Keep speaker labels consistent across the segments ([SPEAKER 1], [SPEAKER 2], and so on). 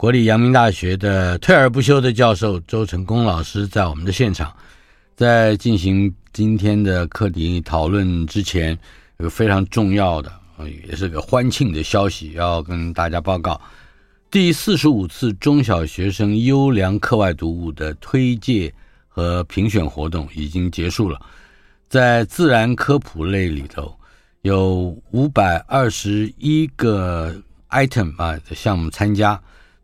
[SPEAKER 1] 国立阳明大学的退而不休的教授周成功老师在我们的现场，在进行今天的课题讨论之前，有个非常重要的，也是个欢庆的消息要跟大家报告：第四十五次中小学生优良课外读物的推介和评选活动已经结束了，在自然科普类里头，有五百二十一个 item 啊的项目参加。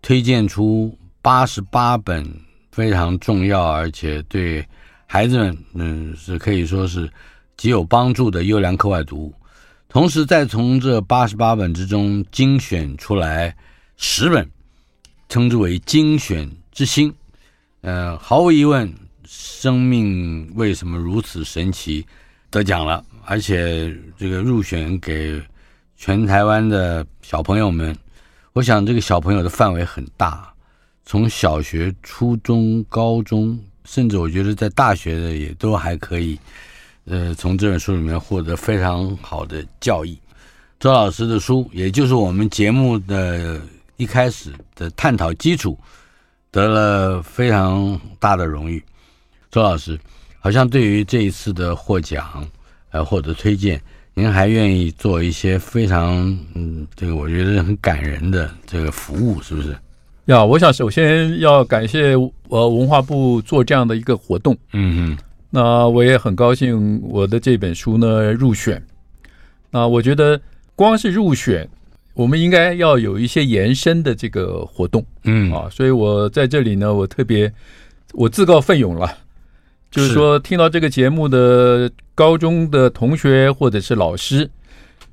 [SPEAKER 1] 推荐出八十八本非常重要，而且对孩子们嗯是可以说是极有帮助的优良课外读物。同时，再从这八十八本之中精选出来十本，称之为精选之星。呃，毫无疑问，生命为什么如此神奇得奖了，而且这个入选给全台湾的小朋友们。我想这个小朋友的范围很大，从小学、初中、高中，甚至我觉得在大学的也都还可以，呃，从这本书里面获得非常好的教益。周老师的书，也就是我们节目的一开始的探讨基础，得了非常大的荣誉。周老师好像对于这一次的获奖，呃，获得推荐。您还愿意做一些非常嗯，这个我觉得很感人的这个服务，是不是？
[SPEAKER 2] 呀，我想首先要感谢呃文化部做这样的一个活动，
[SPEAKER 1] 嗯嗯，
[SPEAKER 2] 那我也很高兴我的这本书呢入选。那我觉得光是入选，我们应该要有一些延伸的这个活动，
[SPEAKER 1] 嗯
[SPEAKER 2] 啊，所以我在这里呢，我特别我自告奋勇了。就是。说，听到这个节目的高中的同学或者是老师，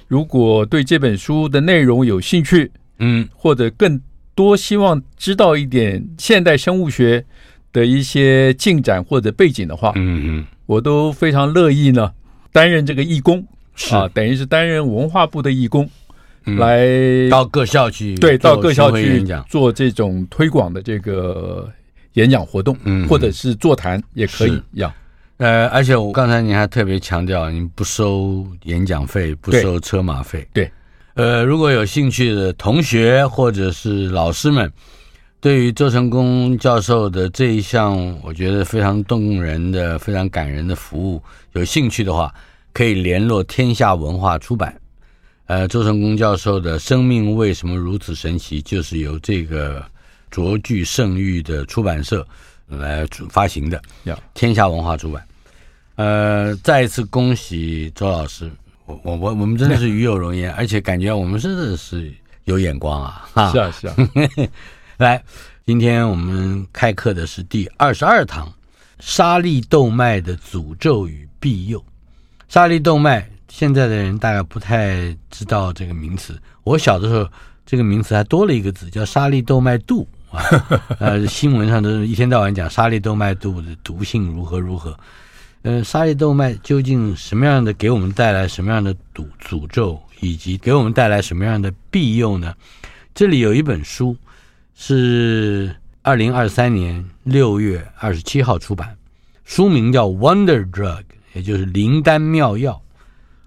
[SPEAKER 2] 如果对这本书的内容有兴趣，
[SPEAKER 1] 嗯，
[SPEAKER 2] 或者更多希望知道一点现代生物学的一些进展或者背景的话，
[SPEAKER 1] 嗯嗯，
[SPEAKER 2] 我都非常乐意呢，担任这个义工，
[SPEAKER 1] 是。
[SPEAKER 2] 啊，等于是担任文化部的义工，
[SPEAKER 1] 嗯、
[SPEAKER 2] 来
[SPEAKER 1] 到各校去，
[SPEAKER 2] 对，到各校去做这种推广的这个。演讲活动，嗯，或者是座谈也可以要。
[SPEAKER 1] 呃，而且我刚才您还特别强调，您不收演讲费，不收车马费。
[SPEAKER 2] 对，
[SPEAKER 1] 呃，如果有兴趣的同学或者是老师们，对于周成功教授的这一项，我觉得非常动人的、非常感人的服务，有兴趣的话，可以联络天下文化出版。呃，周成功教授的《生命为什么如此神奇》，就是由这个。卓具盛誉的出版社来发行的，天下文化出版。呃，再一次恭喜周老师，我我我我们真的是与有荣焉，而且感觉我们真的是有眼光啊！哈，
[SPEAKER 2] 是啊是啊。
[SPEAKER 1] 来，今天我们开课的是第二十二堂，沙粒动脉的诅咒与庇佑。沙粒动脉，现在的人大概不太知道这个名词。我小的时候，这个名词还多了一个字，叫沙粒动脉度。呃，新闻上都是一天到晚讲沙利窦脉毒的毒性如何如何。呃，沙利窦脉究竟什么样的给我们带来什么样的诅诅咒，以及给我们带来什么样的庇佑呢？这里有一本书，是二零二三年六月二十七号出版，书名叫《Wonder Drug》，也就是灵丹妙药，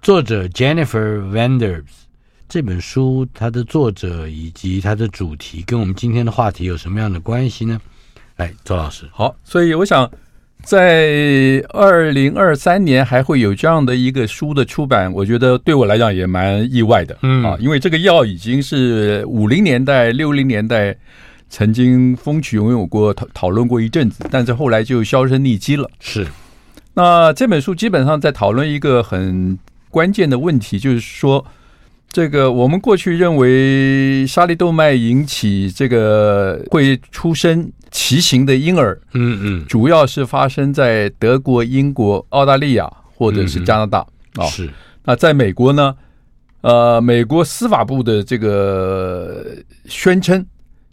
[SPEAKER 1] 作者 Jennifer Vanders。这本书它的作者以及它的主题跟我们今天的话题有什么样的关系呢？哎，周老师。
[SPEAKER 2] 好，所以我想在二零二三年还会有这样的一个书的出版，我觉得对我来讲也蛮意外的。
[SPEAKER 1] 嗯
[SPEAKER 2] 啊，因为这个药已经是五零年代、六零年代曾经风起云涌过讨讨论过一阵子，但是后来就销声匿迹了。
[SPEAKER 1] 是。
[SPEAKER 2] 那这本书基本上在讨论一个很关键的问题，就是说。这个我们过去认为沙利动脉引起这个会出生畸形的婴儿，
[SPEAKER 1] 嗯嗯，
[SPEAKER 2] 主要是发生在德国、英国、澳大利亚或者是加拿大啊。
[SPEAKER 1] 是。
[SPEAKER 2] 那在美国呢？呃，美国司法部的这个宣称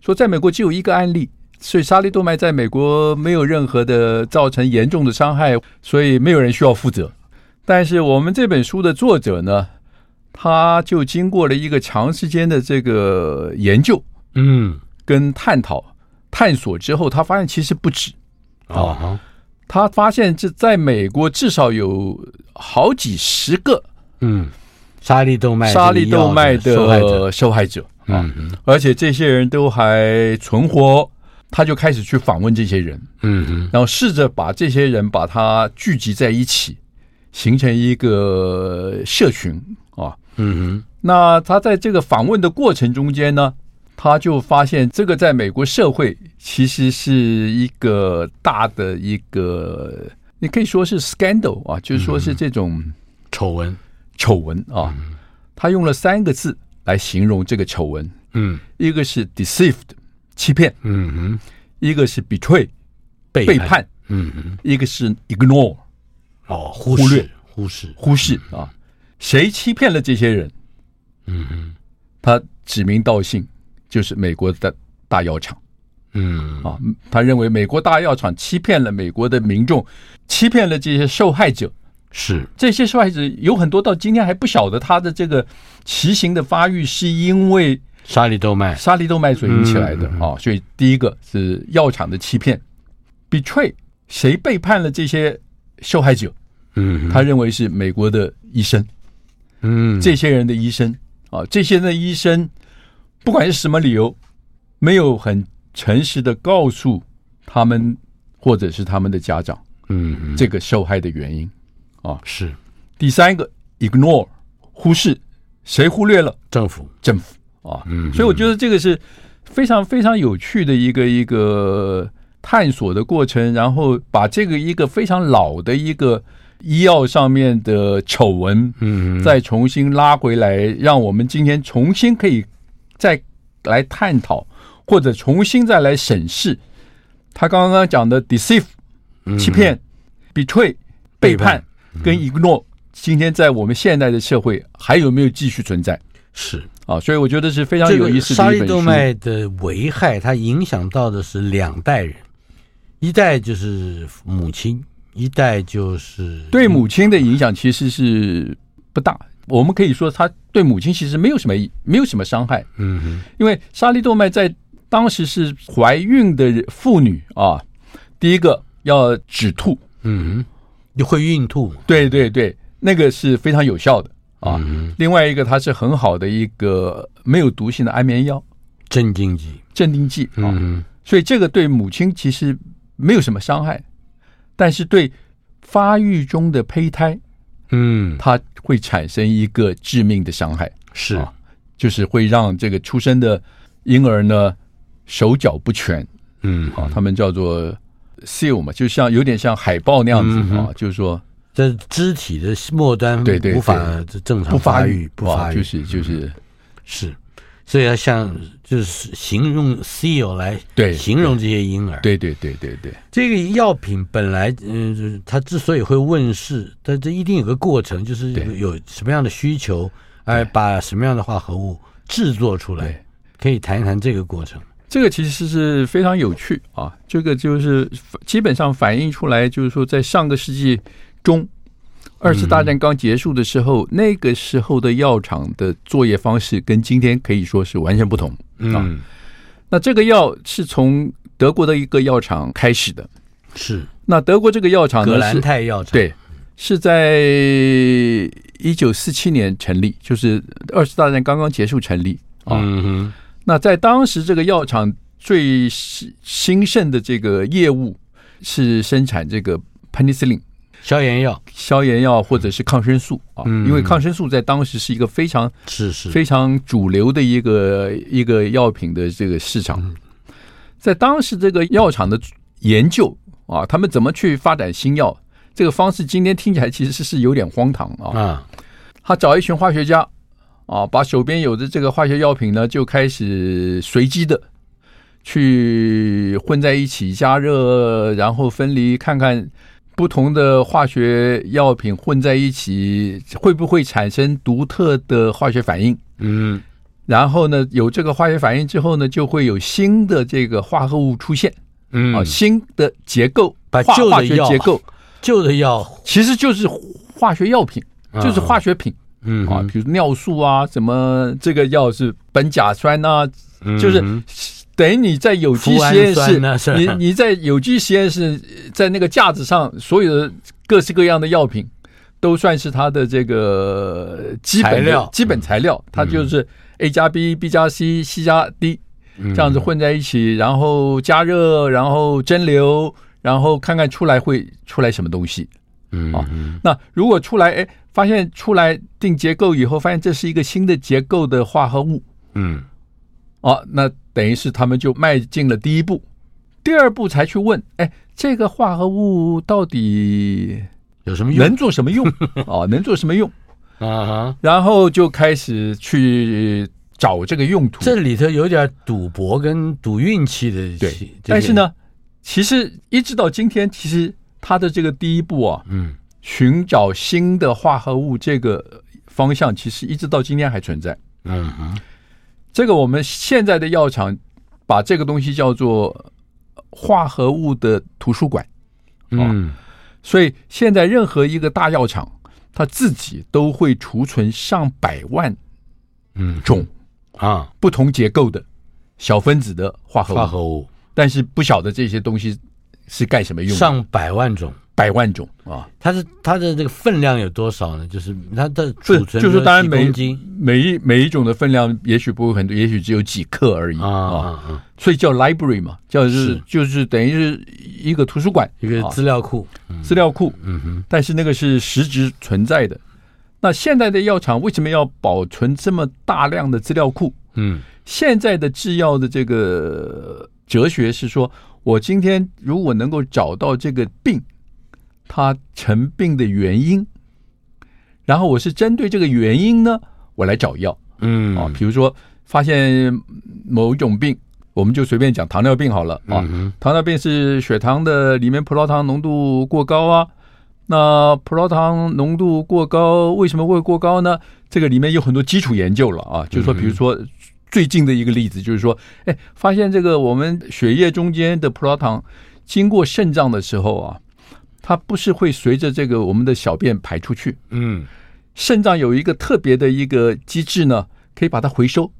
[SPEAKER 2] 说，在美国只有一个案例所以沙利动脉在美国没有任何的造成严重的伤害，所以没有人需要负责。但是我们这本书的作者呢，他就经过了一个长时间的这个研究，
[SPEAKER 1] 嗯，
[SPEAKER 2] 跟探讨、探索之后，他发现其实不止。啊。
[SPEAKER 1] 哦，
[SPEAKER 2] 他发现这在美国至少有好几十个，
[SPEAKER 1] 嗯，沙利动脉
[SPEAKER 2] 沙利动脉的受害者，啊，而且这些人都还存活，他就开始去访问这些人，
[SPEAKER 1] 嗯嗯，
[SPEAKER 2] 然后试着把这些人把他聚集在一起，形成一个社群。啊。
[SPEAKER 1] 嗯哼，
[SPEAKER 2] 那他在这个访问的过程中间呢，他就发现这个在美国社会其实是一个大的一个，你可以说是 scandal 啊，就是说是这种
[SPEAKER 1] 丑闻，
[SPEAKER 2] 丑闻啊。他用了三个字来形容这个丑闻，
[SPEAKER 1] 嗯，
[SPEAKER 2] 一个是 deceived 欺骗，
[SPEAKER 1] 嗯哼，
[SPEAKER 2] 一个是 betray 背叛，
[SPEAKER 1] 嗯哼，
[SPEAKER 2] 一个是 ignore
[SPEAKER 1] 哦，忽略。忽视。
[SPEAKER 2] 忽视啊。谁欺骗了这些人？
[SPEAKER 1] 嗯嗯，
[SPEAKER 2] 他指名道姓，就是美国的大药厂。
[SPEAKER 1] 嗯
[SPEAKER 2] 啊，他认为美国大药厂欺骗了美国的民众，欺骗了这些受害者。
[SPEAKER 1] 是
[SPEAKER 2] 这些受害者有很多到今天还不晓得他的这个畸形的发育是因为
[SPEAKER 1] 沙利动脉
[SPEAKER 2] 沙利动脉所引起来的啊。所以第一个是药厂的欺骗，betray 谁背叛了这些受害者？
[SPEAKER 1] 嗯，
[SPEAKER 2] 他认为是美国的医生。
[SPEAKER 1] 嗯，
[SPEAKER 2] 这些人的医生啊，这些人的医生，不管是什么理由，没有很诚实的告诉他们或者是他们的家长，
[SPEAKER 1] 嗯，
[SPEAKER 2] 这个受害的原因啊。
[SPEAKER 1] 是。
[SPEAKER 2] 第三个 ignore 忽视，谁忽略了？
[SPEAKER 1] 政府。
[SPEAKER 2] 政府啊，
[SPEAKER 1] 嗯，
[SPEAKER 2] 所以我觉得这个是非常非常有趣的一个一个探索的过程，然后把这个一个非常老的一个。医药上面的丑闻，嗯，再重新拉回来，让我们今天重新可以再来探讨，或者重新再来审视他刚刚讲的 deceive 欺骗、betray 背叛跟 ignore，今天在我们现代的社会还有没有继续存在？
[SPEAKER 1] 是
[SPEAKER 2] 啊，所以我觉得是非常有意思的一本书。
[SPEAKER 1] 沙利动脉的危害，它影响到的是两代人，一代就是母亲。一代就是
[SPEAKER 2] 对母亲的影响其实是不大，我们可以说他对母亲其实没有什么没有什么伤害，
[SPEAKER 1] 嗯哼，
[SPEAKER 2] 因为沙利动脉在当时是怀孕的妇女啊，第一个要止吐，
[SPEAKER 1] 嗯哼，你会孕吐，
[SPEAKER 2] 对对对，那个是非常有效的啊。
[SPEAKER 1] 嗯、
[SPEAKER 2] 另外一个它是很好的一个没有毒性的安眠药，
[SPEAKER 1] 镇定剂，
[SPEAKER 2] 镇定剂啊，
[SPEAKER 1] 嗯，
[SPEAKER 2] 所以这个对母亲其实没有什么伤害。但是对发育中的胚胎，
[SPEAKER 1] 嗯，
[SPEAKER 2] 它会产生一个致命的伤害，
[SPEAKER 1] 是、
[SPEAKER 2] 啊，就是会让这个出生的婴儿呢手脚不全，
[SPEAKER 1] 嗯，
[SPEAKER 2] 啊，他们叫做 seal 嘛，就像有点像海豹那样子啊，就是说
[SPEAKER 1] 这肢体的末端
[SPEAKER 2] 对对
[SPEAKER 1] 无法正常发育，不发育，
[SPEAKER 2] 就是就是。
[SPEAKER 1] 是。所以要像就是形容 seal 来对形容这些婴儿，
[SPEAKER 2] 对对对对对。
[SPEAKER 1] 这个药品本来嗯，它之所以会问世，但这一定有个过程，就是有什么样的需求，哎，把什么样的化合物制作出来，可以谈一谈这个过程。
[SPEAKER 2] 这个其实是非常有趣啊，这个就是基本上反映出来，就是说在上个世纪中。二次大战刚结束的时候，嗯、那个时候的药厂的作业方式跟今天可以说是完全不同啊。
[SPEAKER 1] 嗯，
[SPEAKER 2] 那这个药是从德国的一个药厂开始的，
[SPEAKER 1] 是。
[SPEAKER 2] 那德国这个药厂呢，
[SPEAKER 1] 格兰泰药厂，
[SPEAKER 2] 对，是在一九四七年成立，就是二次大战刚刚结束成立啊。
[SPEAKER 1] 嗯哼。
[SPEAKER 2] 那在当时这个药厂最兴盛的这个业务是生产这个 penicillin。
[SPEAKER 1] 消炎药、
[SPEAKER 2] 消炎药或者是抗生素啊，因为抗生素在当时是一个非常
[SPEAKER 1] 是是。
[SPEAKER 2] 非常主流的一个一个药品的这个市场，在当时这个药厂的研究啊，他们怎么去发展新药这个方式，今天听起来其实是有点荒唐啊。他找一群化学家啊，把手边有的这个化学药品呢，就开始随机的去混在一起加热，然后分离，看看。不同的化学药品混在一起，会不会产生独特的化学反应？
[SPEAKER 1] 嗯，
[SPEAKER 2] 然后呢，有这个化学反应之后呢，就会有新的这个化合物出现，
[SPEAKER 1] 嗯。
[SPEAKER 2] 啊，新的结构，
[SPEAKER 1] 把
[SPEAKER 2] 化化
[SPEAKER 1] 旧的药
[SPEAKER 2] 学结构，
[SPEAKER 1] 旧的药，
[SPEAKER 2] 其实就是化学药品，就是化学品，
[SPEAKER 1] 嗯
[SPEAKER 2] 啊，比如尿素啊，什么这个药是苯甲酸呐，就是等于你在有机实验室，你你在有机实验室，在那个架子上，所有的各式各样的药品，都算是它的这个基本料、基本材料，它就是。A 加 B，B 加 C，C 加 D，这样子混在一起，然后加热，然后蒸馏，然后看看出来会出来什么东西。嗯啊，那如果出来，哎，发现出来定结构以后，发现这是一个新的结构的化合物。嗯，哦，那等于是他们就迈进了第一步，第二步才去问，哎，这个化合物到底
[SPEAKER 1] 有什么用？
[SPEAKER 2] 能做什么用？哦，能做什么用？
[SPEAKER 1] 啊哈，
[SPEAKER 2] 然后就开始去找这个用途。
[SPEAKER 1] 这里头有点赌博跟赌运气的。
[SPEAKER 2] 对，但是呢，其实一直到今天，其实它的这个第一步啊，嗯，寻找新的化合物这个方向，其实一直到今天还存在。嗯哼，这个我们现在的药厂把这个东西叫做化合物的图书馆。嗯，所以现在任何一个大药厂。它自己都会储存上百万，嗯，种啊不同结构的小分子的化合物，化合物，但是不晓得这些东西是干什么用的。
[SPEAKER 1] 上百万种，
[SPEAKER 2] 百万种啊！
[SPEAKER 1] 它是它的这个分量有多少呢？就是它的储存，
[SPEAKER 2] 就是当然每每一每一种的分量也许不会很多，也许只有几克而已啊啊！所以叫 library 嘛，叫是就是等于是一个图书馆，
[SPEAKER 1] 一个资料库。
[SPEAKER 2] 资料库，嗯哼，但是那个是实质存在的。那现在的药厂为什么要保存这么大量的资料库？嗯，现在的制药的这个哲学是说，我今天如果能够找到这个病，它成病的原因，然后我是针对这个原因呢，我来找药。嗯啊，比如说发现某一种病。我们就随便讲糖尿病好了啊，糖尿病是血糖的里面葡萄糖浓度过高啊。那葡萄糖浓度过高为什么会过高呢？这个里面有很多基础研究了啊，就是说，比如说最近的一个例子就是说，哎，发现这个我们血液中间的葡萄糖经过肾脏的时候啊，它不是会随着这个我们的小便排出去，嗯，肾脏有一个特别的一个机制呢，可以把它回收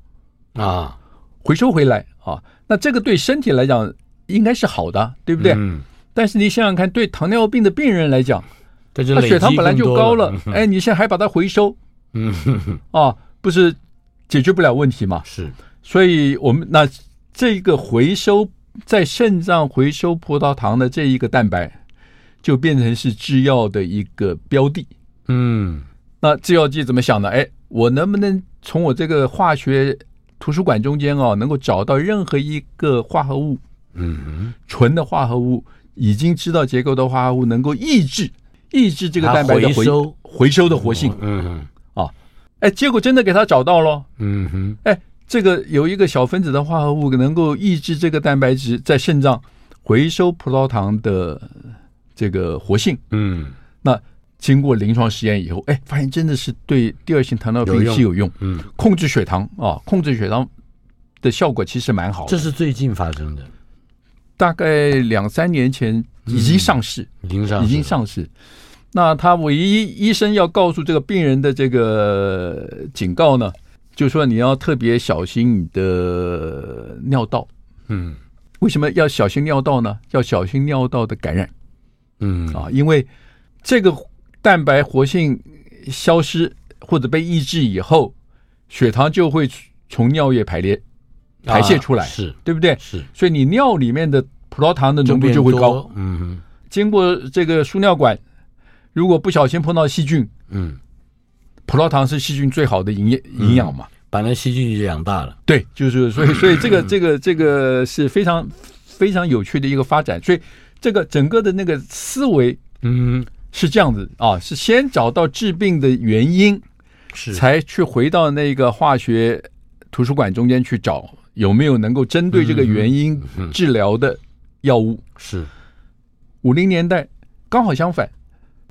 [SPEAKER 2] 啊，回收回来。啊，那这个对身体来讲应该是好的，对不对？嗯。但是你想想看，对糖尿病的病人来讲，他血糖本来就高了，哎，你现在还把它回收，嗯，啊，不是解决不了问题吗？
[SPEAKER 1] 是。
[SPEAKER 2] 所以我们那这个回收在肾脏回收葡萄糖的这一个蛋白，就变成是制药的一个标的。嗯。那制药界怎么想呢？哎，我能不能从我这个化学图书馆中间哦，能够找到任何一个化合物，嗯，纯的化合物，已经知道结构的化合物，能够抑制抑制这个蛋白的回收回收的活性，嗯哼，啊，哎，结果真的给他找到了，嗯哼，哎，这个有一个小分子的化合物能够抑制这个蛋白质在肾脏回收葡萄糖的这个活性，嗯，那。经过临床实验以后，哎，发现真的是对第二型糖尿病是有用，嗯，控制血糖啊，控制血糖的效果其实蛮好的。
[SPEAKER 1] 这是最近发生的，
[SPEAKER 2] 大概两三年前已经上市，
[SPEAKER 1] 已经上，已经上市。
[SPEAKER 2] 那他唯一医生要告诉这个病人的这个警告呢，就是说你要特别小心你的尿道。嗯，为什么要小心尿道呢？要小心尿道的感染。嗯啊，因为这个。蛋白活性消失或者被抑制以后，血糖就会从尿液排列排泄出来，是对不对？
[SPEAKER 1] 是，
[SPEAKER 2] 所以你尿里面的葡萄糖的浓度就会高。嗯哼，经过这个输尿管，如果不小心碰到细菌，嗯，葡萄糖是细菌最好的营养营养嘛，
[SPEAKER 1] 把那细菌就养大了。
[SPEAKER 2] 对，就是所以所以这个这个这个是非常非常有趣的一个发展。所以这个整个的那个思维，嗯。是这样子啊，是先找到治病的原因，是。才去回到那个化学图书馆中间去找有没有能够针对这个原因治疗的药物。
[SPEAKER 1] 是。
[SPEAKER 2] 五零年代刚好相反，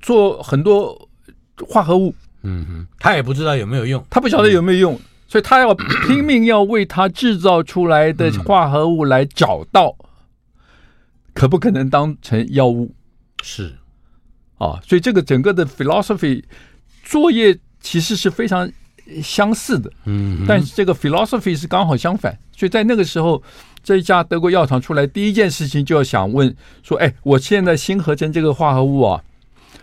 [SPEAKER 2] 做很多化合物，
[SPEAKER 1] 嗯哼，他也不知道有没有用，
[SPEAKER 2] 他不晓得有没有用，所以他要 拼命要为他制造出来的化合物来找到可不可能当成药物。
[SPEAKER 1] 是。
[SPEAKER 2] 啊，所以这个整个的 philosophy 作业其实是非常相似的，
[SPEAKER 1] 嗯，
[SPEAKER 2] 但是这个 philosophy 是刚好相反。所以在那个时候，这一家德国药厂出来第一件事情就要想问说：哎，我现在新合成这个化合物啊，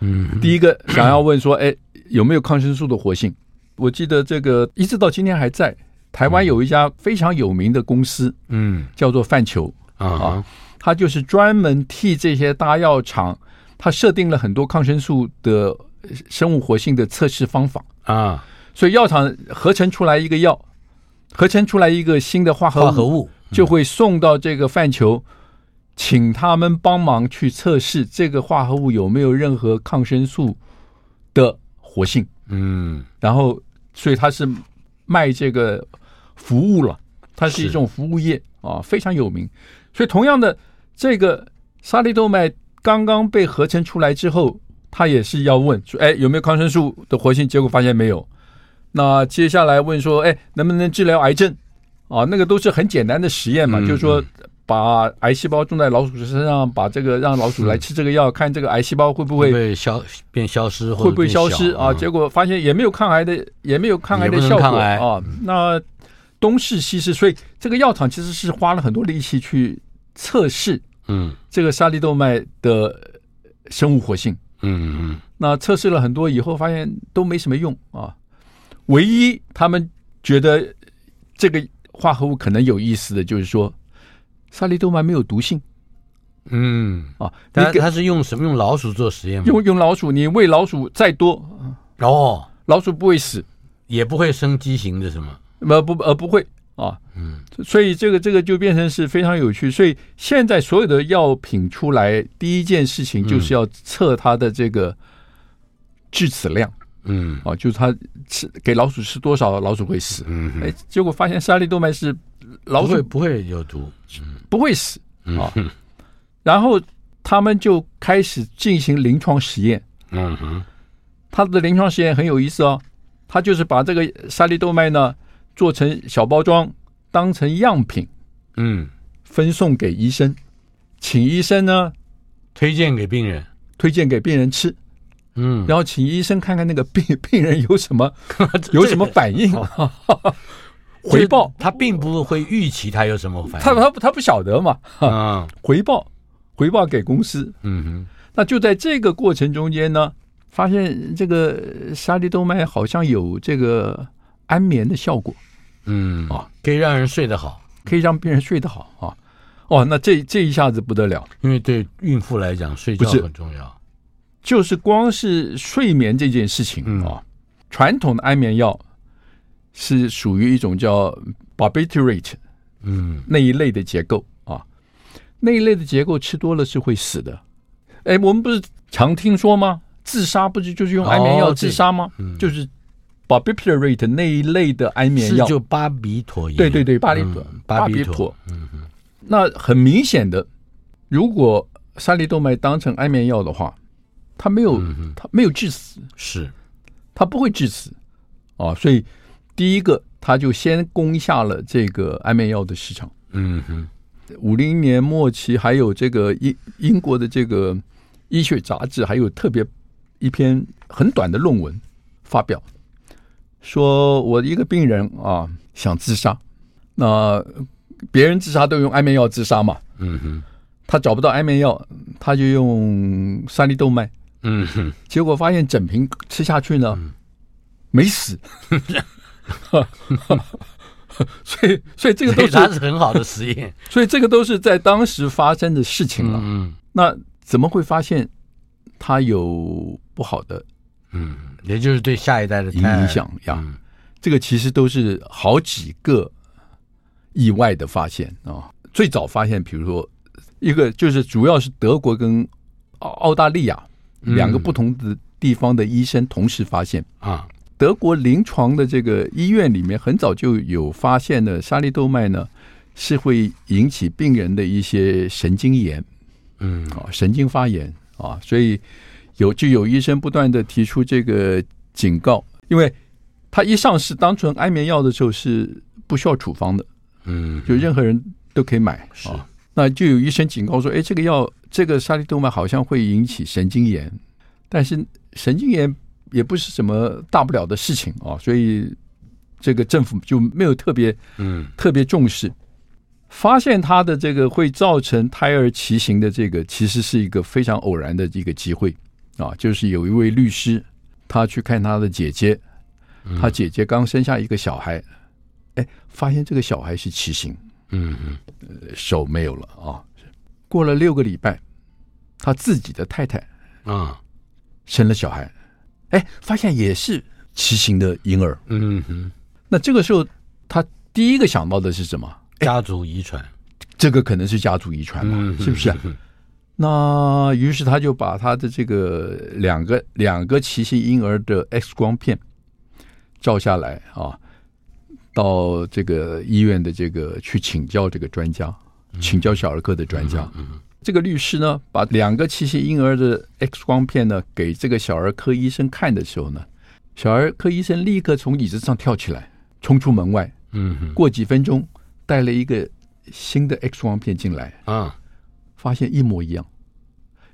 [SPEAKER 1] 嗯，
[SPEAKER 2] 第一个想要问说：哎，有没有抗生素的活性？我记得这个一直到今天还在台湾有一家非常有名的公司，
[SPEAKER 1] 嗯，
[SPEAKER 2] 叫做范球
[SPEAKER 1] 啊，
[SPEAKER 2] 它就是专门替这些大药厂。他设定了很多抗生素的生物活性的测试方法
[SPEAKER 1] 啊，
[SPEAKER 2] 所以药厂合成出来一个药，合成出来一个新的化合物，
[SPEAKER 1] 化合物
[SPEAKER 2] 就会送到这个范球，请他们帮忙去测试这个化合物有没有任何抗生素的活性。
[SPEAKER 1] 嗯，
[SPEAKER 2] 然后所以他是卖这个服务了，它是一种服务业啊，非常有名。所以同样的，这个沙利多麦。刚刚被合成出来之后，他也是要问说：“哎，有没有抗生素的活性？”结果发现没有。那接下来问说：“哎，能不能治疗癌症？”啊，那个都是很简单的实验嘛，嗯、就是说把癌细胞种在老鼠身上，把这个让老鼠来吃这个药，看这个癌细胞会不会，
[SPEAKER 1] 会消变消失，
[SPEAKER 2] 会不会消失啊？结果发现也没有抗癌的，也没有抗癌的效果啊。那东试西试，所以这个药厂其实是花了很多力气去测试。
[SPEAKER 1] 嗯，
[SPEAKER 2] 这个沙利豆麦的生物活性，
[SPEAKER 1] 嗯嗯，
[SPEAKER 2] 那测试了很多以后，发现都没什么用啊。唯一他们觉得这个化合物可能有意思的就是说，沙利豆麦没有毒性。
[SPEAKER 1] 嗯
[SPEAKER 2] 啊，
[SPEAKER 1] 但它是用什么？用老鼠做实验吗？
[SPEAKER 2] 用用老鼠，你喂老鼠再多，
[SPEAKER 1] 哦，
[SPEAKER 2] 老鼠不会死，
[SPEAKER 1] 也不会生畸形的，是吗？
[SPEAKER 2] 呃不呃不会。啊，
[SPEAKER 1] 嗯，
[SPEAKER 2] 所以这个这个就变成是非常有趣。所以现在所有的药品出来，第一件事情就是要测它的这个致死量，
[SPEAKER 1] 嗯，
[SPEAKER 2] 啊，就是它吃给老鼠吃多少，老鼠会死。
[SPEAKER 1] 嗯，
[SPEAKER 2] 哎，结果发现沙利动脉是老鼠
[SPEAKER 1] 不会不会有毒，
[SPEAKER 2] 不会死。啊。然后他们就开始进行临床实验。
[SPEAKER 1] 嗯哼，
[SPEAKER 2] 他的临床实验很有意思哦，他就是把这个沙利动脉呢。做成小包装，当成样品，
[SPEAKER 1] 嗯，
[SPEAKER 2] 分送给医生，请医生呢
[SPEAKER 1] 推荐给病人，
[SPEAKER 2] 推荐给病人吃，
[SPEAKER 1] 嗯，
[SPEAKER 2] 然后请医生看看那个病 病人有什么 有什么反应，回报。
[SPEAKER 1] 他并不会预期他有什么反应，
[SPEAKER 2] 他他他不晓得嘛，
[SPEAKER 1] 啊，
[SPEAKER 2] 回报回报给公司，
[SPEAKER 1] 嗯哼，
[SPEAKER 2] 那就在这个过程中间呢，发现这个沙利动脉好像有这个安眠的效果。
[SPEAKER 1] 嗯啊，可以让人睡得好，
[SPEAKER 2] 可以让病人睡得好啊！哦，那这这一下子不得了，
[SPEAKER 1] 因为对孕妇来讲，睡觉很重要。
[SPEAKER 2] 就是光是睡眠这件事情啊，
[SPEAKER 1] 嗯、
[SPEAKER 2] 传统的安眠药是属于一种叫 barbiturate
[SPEAKER 1] 嗯
[SPEAKER 2] 那一类的结构啊，那一类的结构吃多了是会死的。哎，我们不是常听说吗？自杀不是就是用安眠药自杀吗？
[SPEAKER 1] 哦嗯、
[SPEAKER 2] 就是。Barbiturate 那一类的安眠药，
[SPEAKER 1] 就巴比妥。
[SPEAKER 2] 对对对，巴比妥，巴比妥。嗯嗯。那很明显的，如果沙利多麦当成安眠药的话，它没有，它没有致死，
[SPEAKER 1] 是，
[SPEAKER 2] 它不会致死啊。所以第一个，他就先攻下了这个安眠药的市场。
[SPEAKER 1] 嗯哼。
[SPEAKER 2] 五零年末期，还有这个英英国的这个医学杂志，还有特别一篇很短的论文发表。说我一个病人啊想自杀，那别人自杀都用安眠药自杀嘛，
[SPEAKER 1] 嗯哼，
[SPEAKER 2] 他找不到安眠药，他就用三粒豆麦，
[SPEAKER 1] 嗯哼，
[SPEAKER 2] 结果发现整瓶吃下去呢，
[SPEAKER 1] 嗯、
[SPEAKER 2] 没死，所以所以这个都是
[SPEAKER 1] 是很好的实验，
[SPEAKER 2] 所以这个都是在当时发生的事情了，
[SPEAKER 1] 嗯，
[SPEAKER 2] 那怎么会发现他有不好的？
[SPEAKER 1] 嗯，也就是对下一代的
[SPEAKER 2] 影响呀，嗯、这个其实都是好几个意外的发现啊。最早发现，比如说一个就是主要是德国跟澳澳大利亚两个不同的地方的医生同时发现
[SPEAKER 1] 啊。
[SPEAKER 2] 德国临床的这个医院里面很早就有发现的沙利多麦呢，是会引起病人的一些神经炎，
[SPEAKER 1] 嗯
[SPEAKER 2] 啊，神经发炎啊，所以。有就有医生不断的提出这个警告，因为他一上市当成安眠药的时候是不需要处方的，
[SPEAKER 1] 嗯，
[SPEAKER 2] 就任何人都可以买
[SPEAKER 1] 是
[SPEAKER 2] 啊。那就有医生警告说，哎，这个药这个沙利度曼好像会引起神经炎，但是神经炎也不是什么大不了的事情啊，所以这个政府就没有特别
[SPEAKER 1] 嗯
[SPEAKER 2] 特别重视。发现它的这个会造成胎儿畸形的这个，其实是一个非常偶然的一个机会啊，就是有一位律师，他去看他的姐姐，他姐姐刚生下一个小孩，哎，发现这个小孩是畸形，
[SPEAKER 1] 嗯嗯
[SPEAKER 2] 手没有了啊。过了六个礼拜，他自己的太太
[SPEAKER 1] 啊
[SPEAKER 2] 生了小孩，哎，发现也是畸形的婴儿。
[SPEAKER 1] 嗯哼，
[SPEAKER 2] 那这个时候，他第一个想到的是什么？
[SPEAKER 1] 家族遗传
[SPEAKER 2] 这个可能是家族遗传嘛，
[SPEAKER 1] 嗯
[SPEAKER 2] 是不是？那于是他就把他的这个两个两个奇形婴儿的 X 光片照下来啊，到这个医院的这个去请教这个专家，请教小儿科的专家。这个律师呢，把两个奇形婴儿的 X 光片呢给这个小儿科医生看的时候呢，小儿科医生立刻从椅子上跳起来，冲出门外。
[SPEAKER 1] 嗯
[SPEAKER 2] 过几分钟，带了一个新的 X 光片进来，
[SPEAKER 1] 啊，
[SPEAKER 2] 发现一模一样。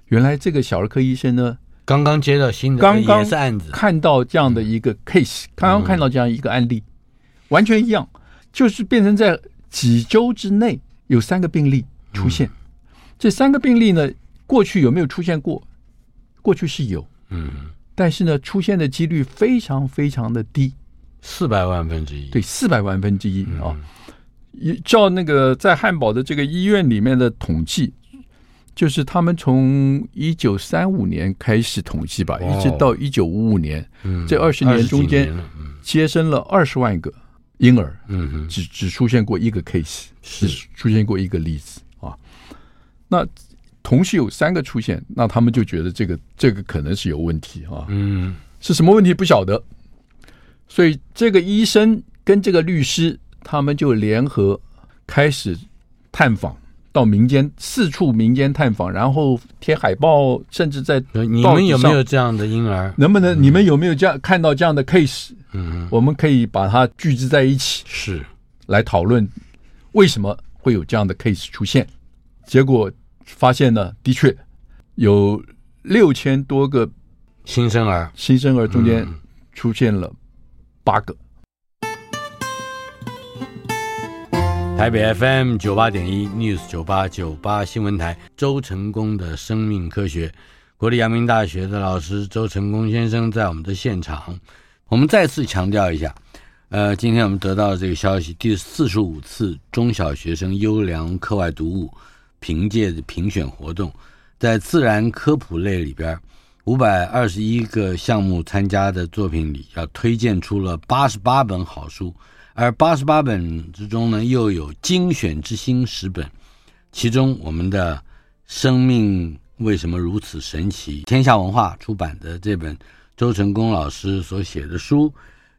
[SPEAKER 2] 原来这个小儿科医生呢，
[SPEAKER 1] 刚刚接到新的
[SPEAKER 2] 刚
[SPEAKER 1] 刚是案子，
[SPEAKER 2] 看到这样的一个 case，刚刚看到这样一个案例，完全一样，就是变成在几周之内有三个病例出现。这三个病例呢，过去有没有出现过？过去是有，
[SPEAKER 1] 嗯，
[SPEAKER 2] 但是呢，出现的几率非常非常的低，
[SPEAKER 1] 四百万分之一，
[SPEAKER 2] 对，四百万分之一
[SPEAKER 1] 嗯。
[SPEAKER 2] 啊。一照那个在汉堡的这个医院里面的统计，就是他们从一九三五年开始统计吧，
[SPEAKER 1] 哦。
[SPEAKER 2] 一直到一九五五年，
[SPEAKER 1] 嗯，
[SPEAKER 2] 这二十年中间
[SPEAKER 1] 20几年了嗯。
[SPEAKER 2] 接生了二十万个
[SPEAKER 1] 婴儿，
[SPEAKER 2] 只只出现过一个 case，
[SPEAKER 1] 是。
[SPEAKER 2] 只出现过一个例子啊。那同时有三个出现，那他们就觉得这个这个可能是有问题啊。
[SPEAKER 1] 嗯。
[SPEAKER 2] 是什么问题不晓得，所以这个医生跟这个律师他们就联合开始探访，到民间四处民间探访，然后贴海报，甚至在
[SPEAKER 1] 你们有没有这样的婴儿？
[SPEAKER 2] 能不能你们有没有这样看到这样的 case？
[SPEAKER 1] 嗯，
[SPEAKER 2] 我们可以把它聚集在一起
[SPEAKER 1] 是，
[SPEAKER 2] 来讨论为什么会有这样的 case 出现。结果发现呢，的确有六千多个
[SPEAKER 1] 新生儿
[SPEAKER 2] 新生儿中间出现了八个。
[SPEAKER 1] 台北 FM 九八点一 News 九八九八新闻台，周成功的生命科学，国立阳明大学的老师周成功先生在我们的现场。我们再次强调一下，呃，今天我们得到这个消息，第四十五次中小学生优良课外读物凭借评选活动，在自然科普类里边，五百二十一个项目参加的作品里，要推荐出了八十八本好书。而八十八本之中呢，又有精选之星十本，其中我们的《生命为什么如此神奇》，天下文化出版的这本周成功老师所写的书，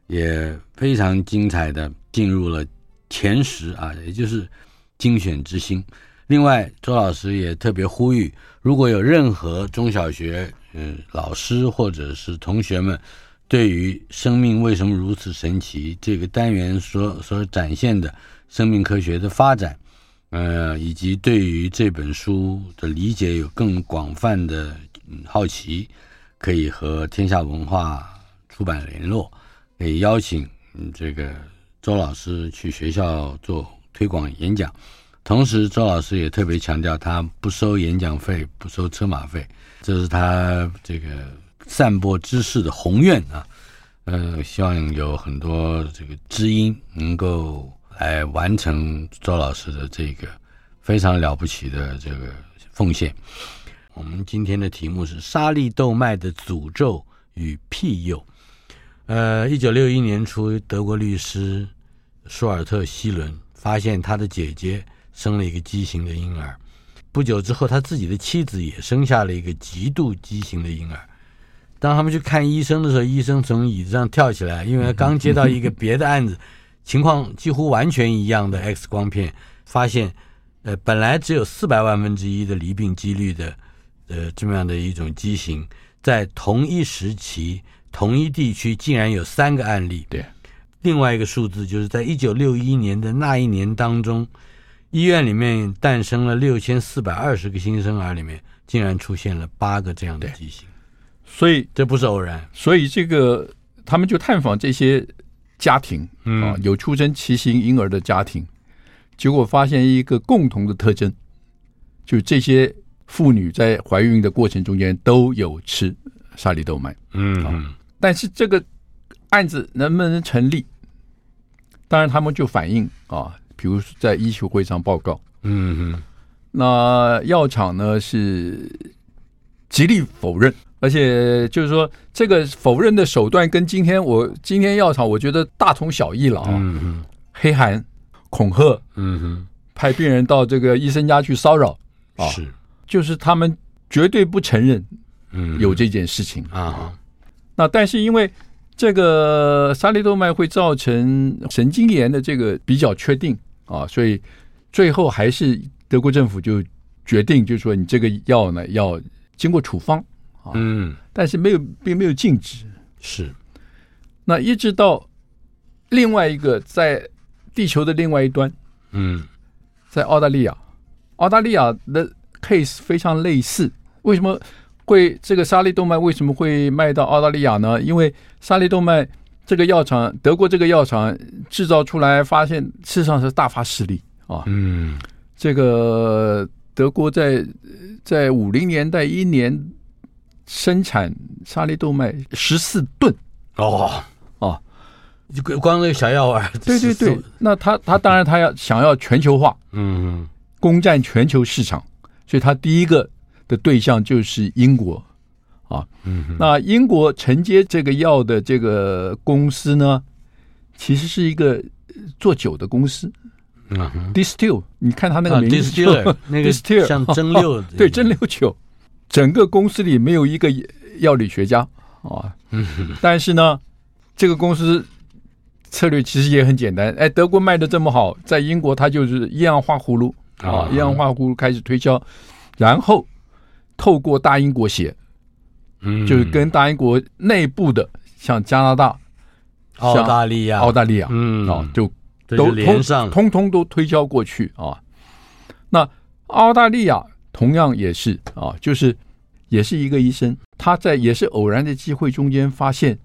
[SPEAKER 1] 也非常精彩的进入了前十啊，也就是精选之星。另外，周老师也特别呼吁，如果有任何中小学嗯、老师或者是同学们，对于生命为什么如此神奇这个单元所所展现的生命科学的发展，呃，以及对于这本书的理解有更广泛的好奇，可以和天下文化出版联络，可以邀请这个周老师去学校做推广演讲。同时，周老师也特别强调，他不收演讲费，不收车马费，这是他这个。散播知识的宏愿啊，呃，希望有很多这个知音能够来完成周老师的这个非常了不起的这个奉献。我们今天的题目是沙利窦麦的诅咒与庇佑。呃，一九六一年初，德国律师舒尔特希伦发现他的姐姐生了一个畸形的婴儿，不久之后，他自己的妻子也生下了一个极度畸形的婴儿。当他们去看医生的时候，医生从椅子上跳起来，因为刚接到一个别的案子，情况几乎完全一样的 X 光片，发现，呃，本来只有四百万分之一的离病几率的，呃，这么样的一种畸形，在同一时期同一地区竟然有三个案例。
[SPEAKER 2] 对，
[SPEAKER 1] 另外一个数字就是在一九六一年的那一年当中，医院里面诞生了六千四百二十个新生儿，里面竟然出现了八个这样的畸形。
[SPEAKER 2] 所以
[SPEAKER 1] 这不是偶然。
[SPEAKER 2] 所以这个他们就探访这些家庭啊，有出生畸形婴儿的家庭，结果发现一个共同的特征，就是这些妇女在怀孕的过程中间都有吃沙利豆麦。
[SPEAKER 1] 嗯，
[SPEAKER 2] 啊，但是这个案子能不能成立？当然，他们就反映啊，比如在医学会上报告，
[SPEAKER 1] 嗯哼，
[SPEAKER 2] 那药厂呢是极力否认，而且就是说这个否认的手段跟今天我今天药厂我觉得大同小异了啊，
[SPEAKER 1] 嗯哼，
[SPEAKER 2] 黑函、恐吓，
[SPEAKER 1] 嗯哼，
[SPEAKER 2] 派病人到这个医生家去骚扰，啊，
[SPEAKER 1] 是，
[SPEAKER 2] 就是他们绝对不承认，
[SPEAKER 1] 嗯，
[SPEAKER 2] 有这件事情
[SPEAKER 1] 啊。
[SPEAKER 2] 那但是因为这个沙利豆麦会造成神经炎的这个比较确定啊，所以最后还是德国政府就决定，就是说你这个药呢要经过处方啊，
[SPEAKER 1] 嗯，
[SPEAKER 2] 但是没有并没有禁止。
[SPEAKER 1] 是，
[SPEAKER 2] 那一直到另外一个在地球的另外一端，
[SPEAKER 1] 嗯，
[SPEAKER 2] 在澳大利亚，澳大利亚的 case 非常类似，为什么？会这个沙利动脉为什么会卖到澳大利亚呢？因为沙利动脉这个药厂，德国这个药厂制造出来，发现事实上是大发势力啊。
[SPEAKER 1] 嗯，
[SPEAKER 2] 这个德国在在五零年代一年生产沙利豆麦十四吨。
[SPEAKER 1] 哦。
[SPEAKER 2] 哦，
[SPEAKER 1] 就光那个小药丸。
[SPEAKER 2] 对对对，那他他当然他要想要全球化，
[SPEAKER 1] 嗯，
[SPEAKER 2] 攻占全球市场，所以他第一个。的对象就是英国，啊，
[SPEAKER 1] 嗯，
[SPEAKER 2] 那英国承接这个药的这个公司呢，其实是一个做酒的公司，
[SPEAKER 1] 嗯
[SPEAKER 2] ，Distill，你看他那个名字
[SPEAKER 1] ，Distill，那个像蒸馏，
[SPEAKER 2] 对，蒸馏酒，整个公司里没有一个药理学家啊，
[SPEAKER 1] 嗯，
[SPEAKER 2] 但是呢，这个公司策略其实也很简单，哎，德国卖的这么好，在英国它就是一样画葫芦啊，一样画葫芦开始推销，然后。透过大英国协，
[SPEAKER 1] 嗯，
[SPEAKER 2] 就是跟大英国内部的，像加拿大、
[SPEAKER 1] 澳大利亚、
[SPEAKER 2] 澳大利亚，
[SPEAKER 1] 嗯。
[SPEAKER 2] 啊，就都
[SPEAKER 1] 连上，
[SPEAKER 2] 通通都推销过去啊。那澳大利亚同样也是啊，就是也是一个医生，他在也是偶然的机会中间发现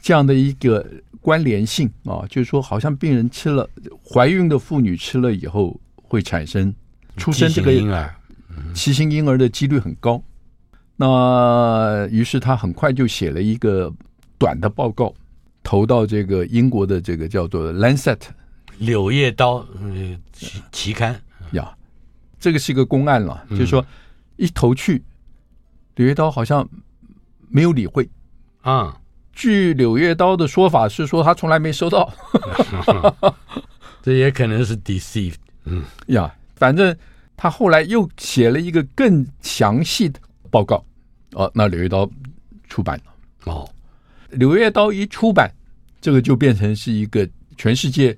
[SPEAKER 2] 这样的一个关联性啊，就是说好像病人吃了，怀孕的妇女吃了以后会产生出生这个
[SPEAKER 1] 婴儿。
[SPEAKER 2] 畸形婴儿的几率很高，那于是他很快就写了一个短的报告，投到这个英国的这个叫做《Lancet》
[SPEAKER 1] 柳叶刀呃期刊
[SPEAKER 2] 呀，这个是一个公案了，就是说一投去，柳叶刀好像没有理会
[SPEAKER 1] 啊。
[SPEAKER 2] 据柳叶刀的说法是说他从来没收到，
[SPEAKER 1] 这也可能是 deceived。嗯
[SPEAKER 2] 呀，反正。他后来又写了一个更详细的报告，哦，那《柳叶刀》出版了。
[SPEAKER 1] 哦，《
[SPEAKER 2] 柳叶刀》一出版，这个就变成是一个全世界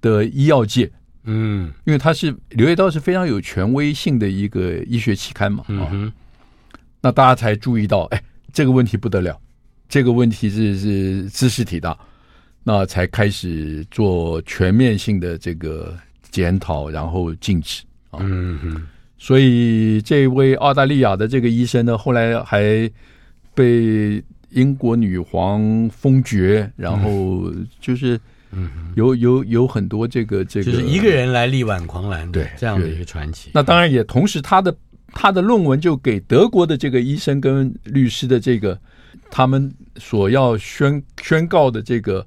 [SPEAKER 2] 的医药界，
[SPEAKER 1] 嗯，
[SPEAKER 2] 因为它是《柳叶刀》是非常有权威性的一个医学期刊嘛，
[SPEAKER 1] 嗯哼，
[SPEAKER 2] 那大家才注意到，哎，这个问题不得了，这个问题是是知识体大，那才开始做全面性的这个检讨，然后禁止。
[SPEAKER 1] 嗯哼，
[SPEAKER 2] 所以这位澳大利亚的这个医生呢，后来还被英国女皇封爵，然后就是嗯，有有有很多这个这个，
[SPEAKER 1] 就是一个人来力挽狂澜，对这样的一个传奇。
[SPEAKER 2] 那当然也同时，他的他的论文就给德国的这个医生跟律师的这个他们所要宣宣告的这个。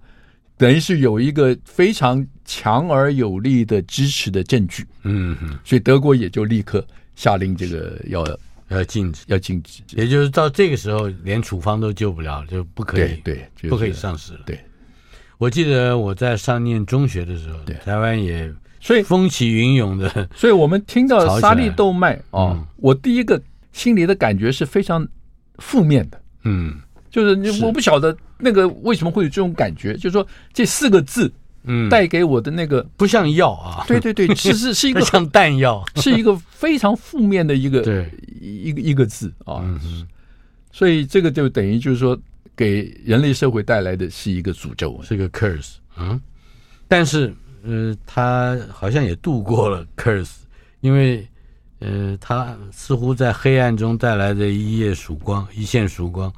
[SPEAKER 2] 等于是有一个非常强而有力的支持的证据，
[SPEAKER 1] 嗯哼，
[SPEAKER 2] 所以德国也就立刻下令这个要
[SPEAKER 1] 要禁止，
[SPEAKER 2] 要禁止，
[SPEAKER 1] 也就是到这个时候连处方都救不了，就不可以，
[SPEAKER 2] 对，
[SPEAKER 1] 不可以上市了。
[SPEAKER 2] 对，
[SPEAKER 1] 我记得我在上念中学的时候，
[SPEAKER 2] 对，
[SPEAKER 1] 台湾也所以风起云涌的，
[SPEAKER 2] 所以我们听到沙粒豆麦啊、我第一个心里的感觉是非常负面的，
[SPEAKER 1] 嗯。
[SPEAKER 2] 就是你，我不晓得那个为什么会有这种感觉，就是说这四个字，嗯，带给我的那个
[SPEAKER 1] 不像药啊，
[SPEAKER 2] 对对对，是是是一个
[SPEAKER 1] 像弹药，
[SPEAKER 2] 是一个非常负面的一个
[SPEAKER 1] 对。
[SPEAKER 2] 一个一个字啊，所以这个就等于就是说给人类社会带来的是一个诅咒，
[SPEAKER 1] 是个 curse。嗯，但是呃，他好像也度过了 curse，因为呃，他似乎在黑暗中带来的一夜曙光，一线曙光。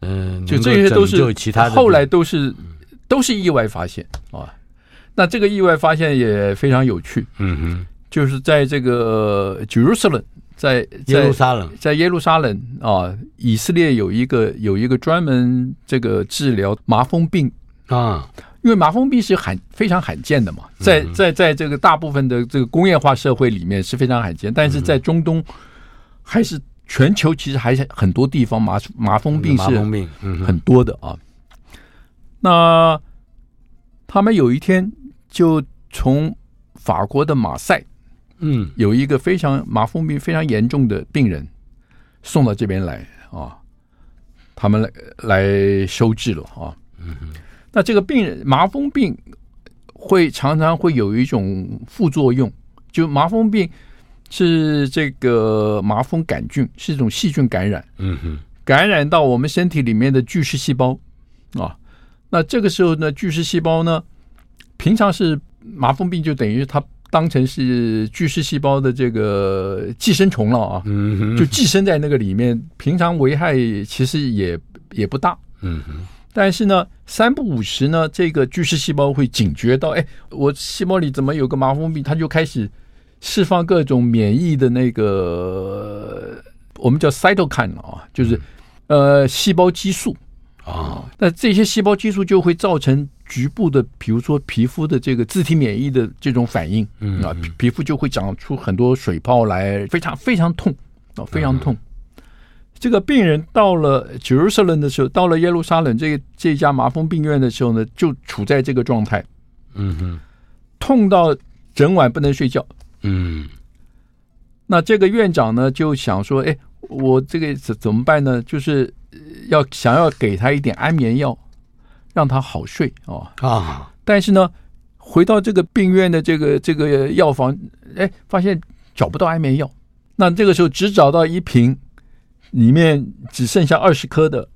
[SPEAKER 1] 嗯、呃，
[SPEAKER 2] 就这些都是
[SPEAKER 1] 其他的，
[SPEAKER 2] 后来都是都是意外发现啊。那这个意外发现也非常有趣。
[SPEAKER 1] 嗯哼，
[SPEAKER 2] 就是在这个 Jerusalem。在
[SPEAKER 1] 耶路撒冷，
[SPEAKER 2] 在耶路撒冷啊，以色列有一个有一个专门这个治疗麻风病
[SPEAKER 1] 啊，
[SPEAKER 2] 因为麻风病是罕非常罕见的嘛，在在在这个大部分的这个工业化社会里面是非常罕见，但是在中东还是全球其实还是很多地方麻麻风病是很多的啊。那他们有一天就从法国的马赛。
[SPEAKER 1] 嗯，
[SPEAKER 2] 有一个非常麻风病非常严重的病人送到这边来啊，他们来来收治了啊。
[SPEAKER 1] 嗯哼，
[SPEAKER 2] 那这个病人麻风病会常常会有一种副作用，就麻风病是这个麻风杆菌是一种细菌感染，
[SPEAKER 1] 嗯哼，
[SPEAKER 2] 感染到我们身体里面的巨噬细胞啊。那这个时候呢，巨噬细胞呢，平常是麻风病就等于它。当成是巨噬细胞的这个寄生虫了啊，
[SPEAKER 1] 嗯，
[SPEAKER 2] 就寄生在那个里面，平常危害其实也也不大，
[SPEAKER 1] 嗯哼，
[SPEAKER 2] 但是呢，三不五时呢，这个巨噬细胞会警觉到，哎，我细胞里怎么有个麻风病，它就开始释放各种免疫的那个，我们叫 cytokine 啊，就是呃细胞激素啊，那这些细胞激素就会造成。局部的，比如说皮肤的这个自体免疫的这种反应，
[SPEAKER 1] 嗯
[SPEAKER 2] 啊，皮皮肤就会长出很多水泡来，非常非常痛啊，非常痛。这个病人到了 Jerusalem 的时候，到了耶路撒冷这这家麻风病院的时候呢，就处在这个状态，
[SPEAKER 1] 嗯哼，
[SPEAKER 2] 痛到整晚不能睡觉，
[SPEAKER 1] 嗯。
[SPEAKER 2] 那这个院长呢就想说，哎，我这个怎怎么办呢？就是要想要给他一点安眠药。让他好睡哦
[SPEAKER 1] 啊！
[SPEAKER 2] 但是呢，回到这个病院的这个这个药房，哎，发现找不到安眠药。那这个时候只找到一瓶，里面只剩下二十颗的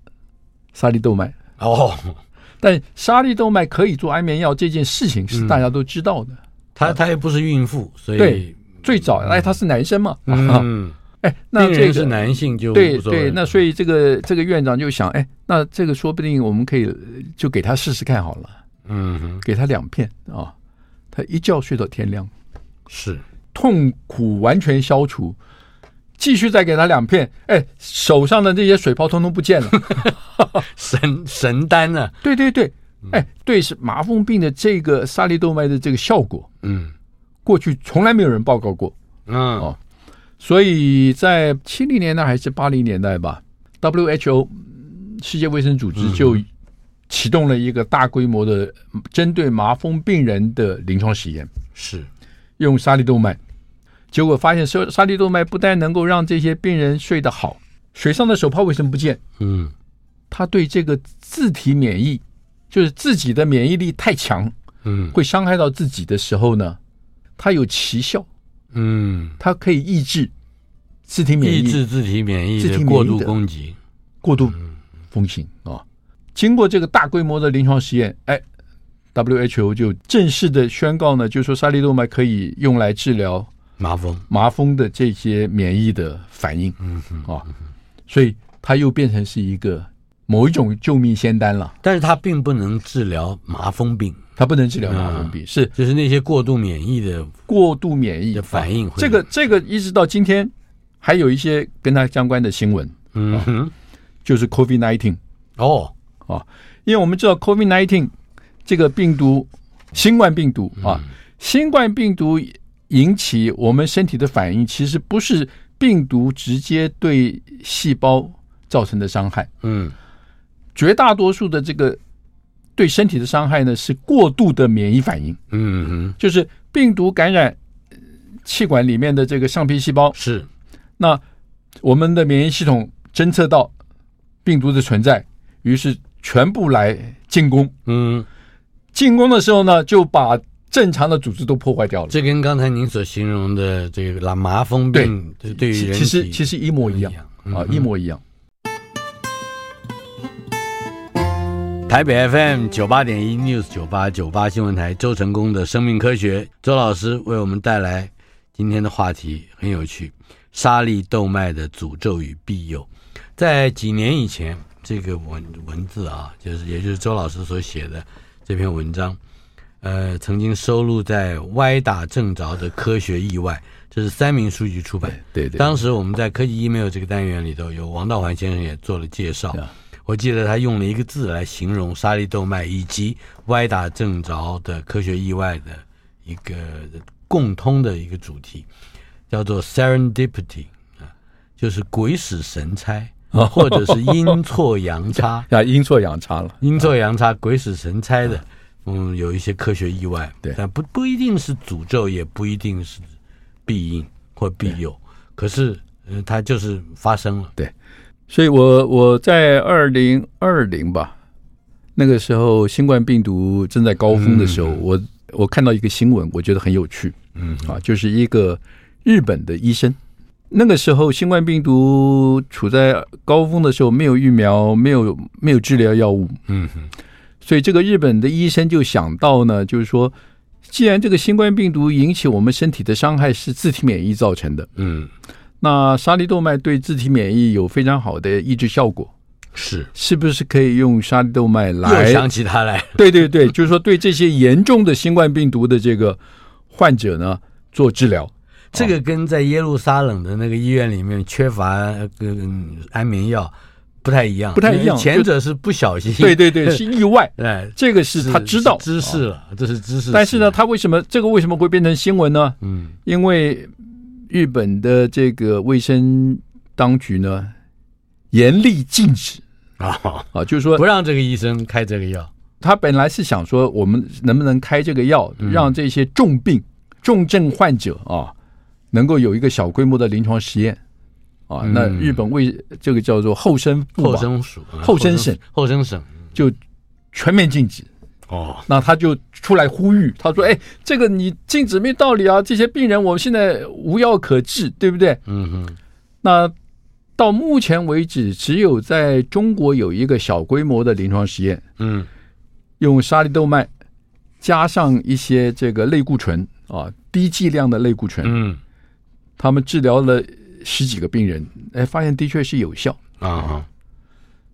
[SPEAKER 2] 沙利豆麦
[SPEAKER 1] 哦。
[SPEAKER 2] 但沙利豆麦可以做安眠药这件事情是大家都知道的。
[SPEAKER 1] 他他也不是孕妇，所以
[SPEAKER 2] 对最早哎，他是男生嘛。
[SPEAKER 1] 嗯。
[SPEAKER 2] 哎，那这个
[SPEAKER 1] 是男性就
[SPEAKER 2] 对对，那所以这个这个院长就想，哎，那这个说不定我们可以就给他试试看好了，
[SPEAKER 1] 嗯，
[SPEAKER 2] 给他两片啊，他一觉睡到天亮，
[SPEAKER 1] 是
[SPEAKER 2] 痛苦完全消除，继续再给他两片，哎，手上的这些水泡通通不见了，
[SPEAKER 1] 神神丹呢？
[SPEAKER 2] 对对对，哎，对，是麻风病的这个沙利动脉的这个效果，
[SPEAKER 1] 嗯，
[SPEAKER 2] 过去从来没有人报告过，
[SPEAKER 1] 嗯
[SPEAKER 2] 哦。所以在七零年代还是八零年代吧，WHO 世界卫生组织就启动了一个大规模的针对麻风病人的临床实验，
[SPEAKER 1] 是。
[SPEAKER 2] 用沙粒动脉，结果发现沙沙粒动脉不但能够让这些病人睡得好，水上的手泡为什么不见？
[SPEAKER 1] 嗯，
[SPEAKER 2] 他对这个自体免疫，就是自己的免疫力太强，
[SPEAKER 1] 嗯，
[SPEAKER 2] 会伤害到自己的时候呢，它有奇效。
[SPEAKER 1] 嗯，
[SPEAKER 2] 它可以抑制自体免疫，
[SPEAKER 1] 抑制自体免疫的过度攻击、
[SPEAKER 2] 过度风行啊、哦！经过这个大规模的临床实验，哎，WHO 就正式的宣告呢，就说沙利度麦可以用来治疗
[SPEAKER 1] 麻风、
[SPEAKER 2] 麻风的这些免疫的反应，
[SPEAKER 1] 嗯嗯
[SPEAKER 2] 啊，所以它又变成是一个某一种救命仙丹了。
[SPEAKER 1] 但是它并不能治疗麻风病。
[SPEAKER 2] 它不能治疗麻风病，是。
[SPEAKER 1] 就是那些过度免疫的
[SPEAKER 2] 过度免疫。
[SPEAKER 1] 的反应。
[SPEAKER 2] 这个这个一直到今天还有一些跟它相关的新闻，
[SPEAKER 1] 嗯哼，
[SPEAKER 2] 就是 COVID nineteen
[SPEAKER 1] 哦。
[SPEAKER 2] 啊，因为我们知道 COVID nineteen 这个病毒，新冠病毒啊，新冠病毒引起我们身体的反应，其实不是病毒直接对细胞造成的伤害，
[SPEAKER 1] 嗯，
[SPEAKER 2] 绝大多数的这个。对身体的伤害呢，是过度的免疫反应。
[SPEAKER 1] 嗯哼，
[SPEAKER 2] 就是病毒感染气管里面的这个上皮细胞，
[SPEAKER 1] 是
[SPEAKER 2] 那我们的免疫系统侦测到病毒的存在，于是全部来进攻。
[SPEAKER 1] 嗯，
[SPEAKER 2] 进攻的时候呢，就把正常的组织都破坏掉了。
[SPEAKER 1] 这跟刚才您所形容的这个麻风病对对于人
[SPEAKER 2] 其实其实一模一样啊，一模一样。
[SPEAKER 1] 台北 FM 九八点一 News 九八九八新闻台，周成功的生命科学，周老师为我们带来今天的话题很有趣，沙粒动脉的诅咒与庇佑。在几年以前，这个文文字啊，就是也就是周老师所写的这篇文章，呃，曾经收录在《歪打正着的科学意外》，这是三民书局出版。
[SPEAKER 2] 对对，对。
[SPEAKER 1] 当时我们在科技 email 这个单元里头，有王道环先生也做了介绍。我记得他用了一个字来形容沙粒豆麦以及歪打正着的科学意外的一个共通的一个主题，叫做 serendipity 啊，就是鬼使神差，或者是阴错阳差。
[SPEAKER 2] 啊，阴错阳差了，
[SPEAKER 1] 阴错阳差，鬼使神差的，嗯，有一些科学意外，
[SPEAKER 2] 对，
[SPEAKER 1] 但不不一定是诅咒，也不一定是必应或必有，可是，嗯，它就是发生了，
[SPEAKER 2] 对。所以我，我我在二零二零吧，那个时候新冠病毒正在高峰的时候，嗯、我我看到一个新闻，我觉得很有趣，嗯。啊，就是一个日本的医生，那个时候新冠病毒处在高峰的时候，没有疫苗，没有没有治疗药物，嗯哼，所以这个日本的医生就想到呢，就是说，既然这个新冠病毒引起我们身体的伤害是自体免疫造成的，嗯。那沙利豆麦对自体免疫有非常好的抑制效果，
[SPEAKER 1] 是
[SPEAKER 2] 是不是可以用沙利豆麦来？
[SPEAKER 1] 又想起他来，
[SPEAKER 2] 对对对，就是说对这些严重的新冠病毒的这个患者呢做治疗。
[SPEAKER 1] 这个跟在耶路撒冷的那个医院里面缺乏跟安眠药不太一样，
[SPEAKER 2] 不太一样。
[SPEAKER 1] 前者是不小心，
[SPEAKER 2] 对对对，是意外。哎，这个是他知道
[SPEAKER 1] 知识了，这是知识。
[SPEAKER 2] 但是呢，他为什么这个为什么会变成新闻呢？嗯，因为。日本的这个卫生当局呢，严厉禁止啊啊，就是说
[SPEAKER 1] 不让这个医生开这个药。
[SPEAKER 2] 他本来是想说，我们能不能开这个药，让这些重病、重症患者啊，能够有一个小规模的临床实验啊。那日本为这个叫做后生
[SPEAKER 1] 厚生署、
[SPEAKER 2] 厚生省、
[SPEAKER 1] 后生省
[SPEAKER 2] 就全面禁止。哦，那他就出来呼吁，他说：“哎，这个你禁止没道理啊！这些病人我们现在无药可治，对不对？”嗯哼。那到目前为止，只有在中国有一个小规模的临床实验，嗯，用沙利豆麦加上一些这个类固醇啊，低剂量的类固醇，嗯，他们治疗了十几个病人，哎，发现的确是有效啊。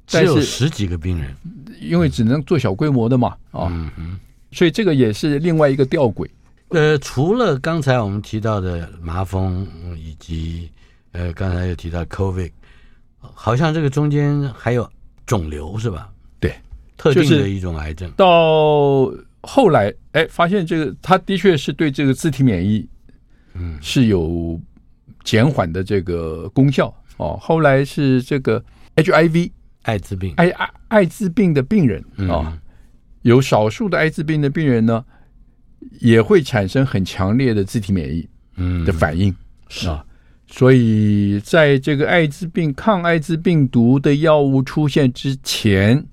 [SPEAKER 1] 只有十几个病人，
[SPEAKER 2] 因为只能做小规模的嘛，啊，所以这个也是另外一个吊诡。
[SPEAKER 1] 呃，除了刚才我们提到的麻风，以及呃刚才又提到 COVID，好像这个中间还有肿瘤是吧？
[SPEAKER 2] 对，
[SPEAKER 1] 特定的一种癌症。
[SPEAKER 2] 到后来，哎，发现这个它的确是对这个自体免疫，嗯，是有减缓的这个功效哦。后来是这个 HIV。
[SPEAKER 1] 艾滋病，
[SPEAKER 2] 艾艾艾滋病的病人啊、哦，有少数的艾滋病的病人呢，也会产生很强烈的自体免疫嗯。的反应是。啊，所以在这个艾滋病抗艾滋病毒的药物出现之前，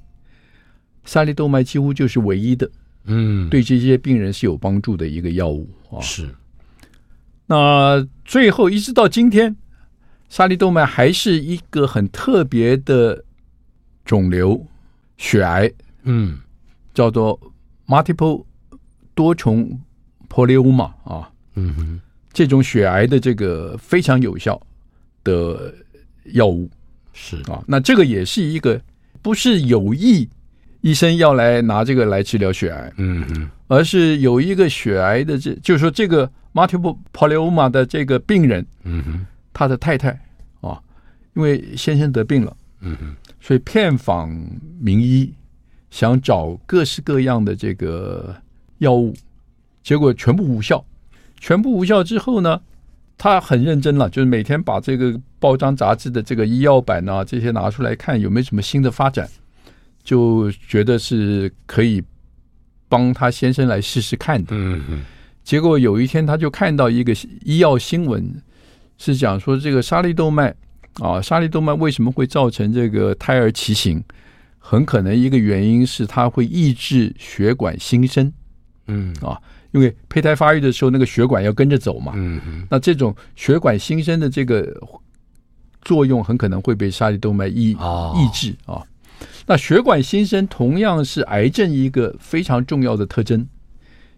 [SPEAKER 2] 沙利豆麦几乎就是唯一的嗯。对这些病人是有帮助的一个药物啊。
[SPEAKER 1] 是。
[SPEAKER 2] 那最后一直到今天，沙利豆麦还是一个很特别的。肿瘤、血癌，嗯，叫做 multiple 多重 polyoma 啊，嗯哼，这种血癌的这个非常有效的药物
[SPEAKER 1] 是。
[SPEAKER 2] 啊，那这个也是一个不是有意医生要来拿这个来治疗血癌，嗯哼，而是有一个血癌的这，就是说这个 multiple polyoma 的这个病人，嗯哼，他的太太啊，因为先生得病了，嗯哼。所以遍访名医，想找各式各样的这个药物，结果全部无效。全部无效之后呢，他很认真了，就是每天把这个报章杂志的这个医药版啊这些拿出来看，有没有什么新的发展，就觉得是可以帮他先生来试试看的。嗯嗯。结果有一天，他就看到一个医药新闻，是讲说这个沙利豆麦。啊，沙利动脉为什么会造成这个胎儿畸形？很可能一个原因是它会抑制血管新生。嗯啊，因为胚胎发育的时候，那个血管要跟着走嘛。嗯嗯。那这种血管新生的这个作用，很可能会被沙利动脉抑抑制啊。那血管新生同样是癌症一个非常重要的特征，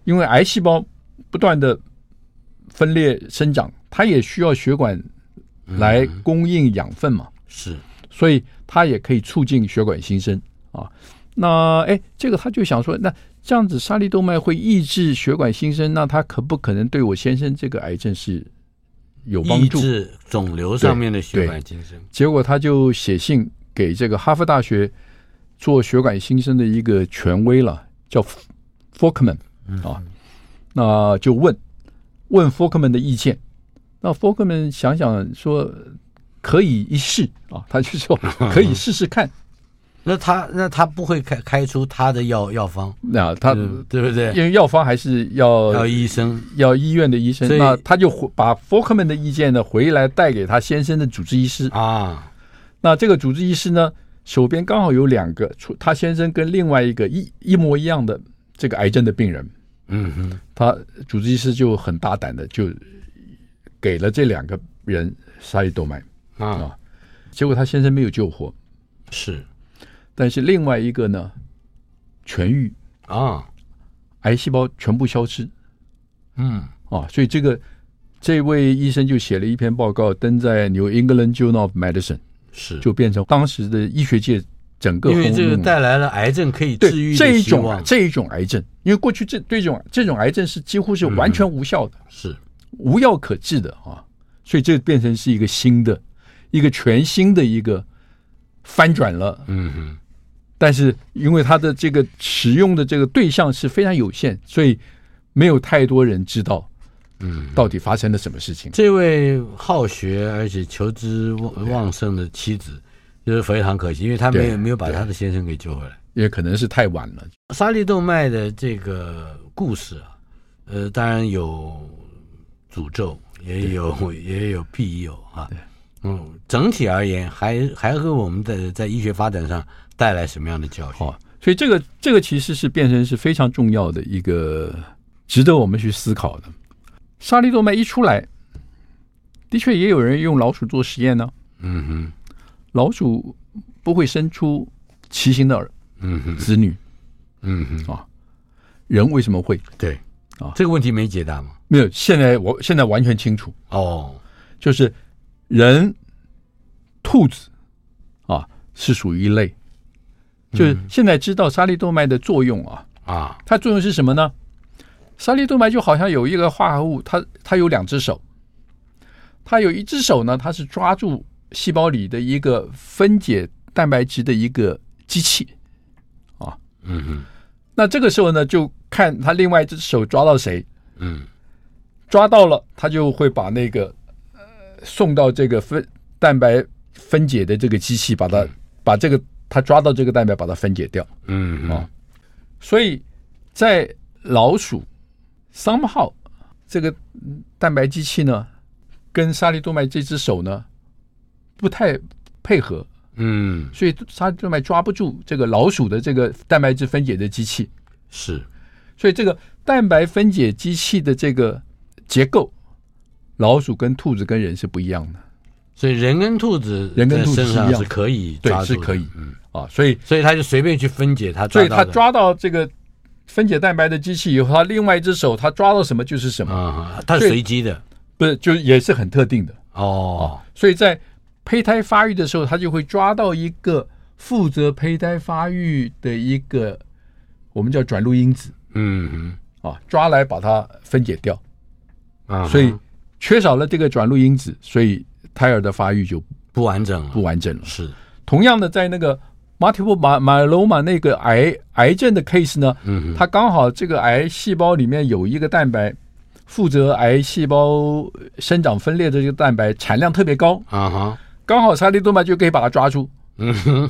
[SPEAKER 2] 因为癌细胞不断的分裂生长，它也需要血管来供应养分嘛，
[SPEAKER 1] 嗯、是，
[SPEAKER 2] 所以它也可以促进血管新生啊。那哎，这个他就想说，那这样子沙利动脉会抑制血管新生，那它可不可能对我先生这个癌症是有帮助？抑
[SPEAKER 1] 制肿瘤上面的血管新生。
[SPEAKER 2] 结果他就写信给这个哈佛大学做血管新生的一个权威了，叫 Forkman 啊，那就问问 Forkman 的意见。那 Folkman 想想说可以一试啊，他就说 可以试试看。
[SPEAKER 1] 那他那他不会开开出他的药药方，
[SPEAKER 2] 那他
[SPEAKER 1] 对不对？
[SPEAKER 2] 因为药方还是要
[SPEAKER 1] 要医生，
[SPEAKER 2] 要医院的医生。那他就把 Folkman 的意见呢回来带给他先生的主治医师
[SPEAKER 1] 啊。
[SPEAKER 2] 那这个主治医师呢手边刚好有两个，他先生跟另外一个一一模一样的这个癌症的病人。
[SPEAKER 1] 嗯哼，
[SPEAKER 2] 他主治医师就很大胆的就给了这两个人沙利动脉啊，结果他先生没有救活。
[SPEAKER 1] 是。
[SPEAKER 2] 但是另外一个呢，痊愈。
[SPEAKER 1] 啊，
[SPEAKER 2] 癌细胞全部消失，
[SPEAKER 1] 嗯。
[SPEAKER 2] 啊，所以这个这位医生就写了一篇报告，登在《New England Journal of Medicine》，
[SPEAKER 1] 是。
[SPEAKER 2] 就变成当时的医学界整个，
[SPEAKER 1] 因为这个带来了癌症可以治愈
[SPEAKER 2] 这一种这一种癌症，因为过去这对这种这种癌症是几乎是完全无效的，
[SPEAKER 1] 嗯、是
[SPEAKER 2] 无药可治的啊，所以这变成是一个新的一个全新的一个翻转了，
[SPEAKER 1] 嗯哼。
[SPEAKER 2] 但是因为它的这个使用的这个对象是非常有限，所以没有太多人知道，嗯，到底发生了什么事情。
[SPEAKER 1] 这位好学而且求知旺旺盛的妻子，就是非常可惜，因为他没有没有把他的先生给救回来，
[SPEAKER 2] 因为可能是太晚了。
[SPEAKER 1] 沙利动脉的这个故事啊，呃，当然有诅咒，也有也有庇佑啊。对嗯，整体而言，还还和我们的在医学发展上。带来什么样的教训？
[SPEAKER 2] 哦，所以这个这个其实是变成是非常重要的一个值得我们去思考的。沙利多麦一出来，的确也有人用老鼠做实验呢。
[SPEAKER 1] 嗯哼，
[SPEAKER 2] 老鼠不会生出畸形的
[SPEAKER 1] 儿
[SPEAKER 2] 子女。
[SPEAKER 1] 嗯哼
[SPEAKER 2] 啊，人为什么会？
[SPEAKER 1] 对啊，这个问题没解答吗？
[SPEAKER 2] 没有，现在我现在完全清楚。
[SPEAKER 1] 哦，
[SPEAKER 2] 就是人、兔子啊是属于一类。就是现在知道沙粒动脉的作用啊
[SPEAKER 1] 啊，
[SPEAKER 2] 它作用是什么呢？沙粒动脉就好像有一个化合物，它它有两只手，它有一只手呢，它是抓住细胞里的一个分解蛋白质的一个机器啊，
[SPEAKER 1] 嗯嗯，
[SPEAKER 2] 那这个时候呢，就看他另外一只手抓到谁，
[SPEAKER 1] 嗯，
[SPEAKER 2] 抓到了，他就会把那个呃送到这个分蛋白分解的这个机器，把它把这个。他抓到这个蛋白，把它分解掉。
[SPEAKER 1] 嗯啊、哦，
[SPEAKER 2] 所以在老鼠 somehow 这个蛋白机器呢，跟沙利动脉这只手呢不太配合。
[SPEAKER 1] 嗯，
[SPEAKER 2] 所以沙利动脉抓不住这个老鼠的这个蛋白质分解的机器。
[SPEAKER 1] 是，
[SPEAKER 2] 所以这个蛋白分解机器的这个结构，老鼠跟兔子跟人是不一样的。
[SPEAKER 1] 所以人跟兔子，
[SPEAKER 2] 人跟兔子
[SPEAKER 1] 是可以抓住，
[SPEAKER 2] 对，是可以，嗯。啊，所以
[SPEAKER 1] 所以他就随便去分解它，
[SPEAKER 2] 所以他抓到这个分解蛋白的机器以后，他另外一只手他抓到什么就是什么。
[SPEAKER 1] 啊，它是随机的，
[SPEAKER 2] 不是就也是很特定的。
[SPEAKER 1] 哦。
[SPEAKER 2] 所以在胚胎发育的时候，他就会抓到一个负责胚胎发育的一个我们叫转录因子，
[SPEAKER 1] 嗯嗯
[SPEAKER 2] 啊，抓来把它分解掉。
[SPEAKER 1] 啊，
[SPEAKER 2] 所以缺少了这个转录因子，所以。胎儿的发育就
[SPEAKER 1] 不完整了，
[SPEAKER 2] 不完整了。
[SPEAKER 1] 是。
[SPEAKER 2] 同样的，在那个 multiple myeloma 那个癌癌症的 case 呢，
[SPEAKER 1] 嗯，
[SPEAKER 2] 它刚好这个癌细胞里面有一个蛋白，负责癌细胞生长分裂的这个蛋白产量特别高。
[SPEAKER 1] 啊哈，
[SPEAKER 2] 刚好沙利动脉就可以把它抓住，
[SPEAKER 1] 嗯哼，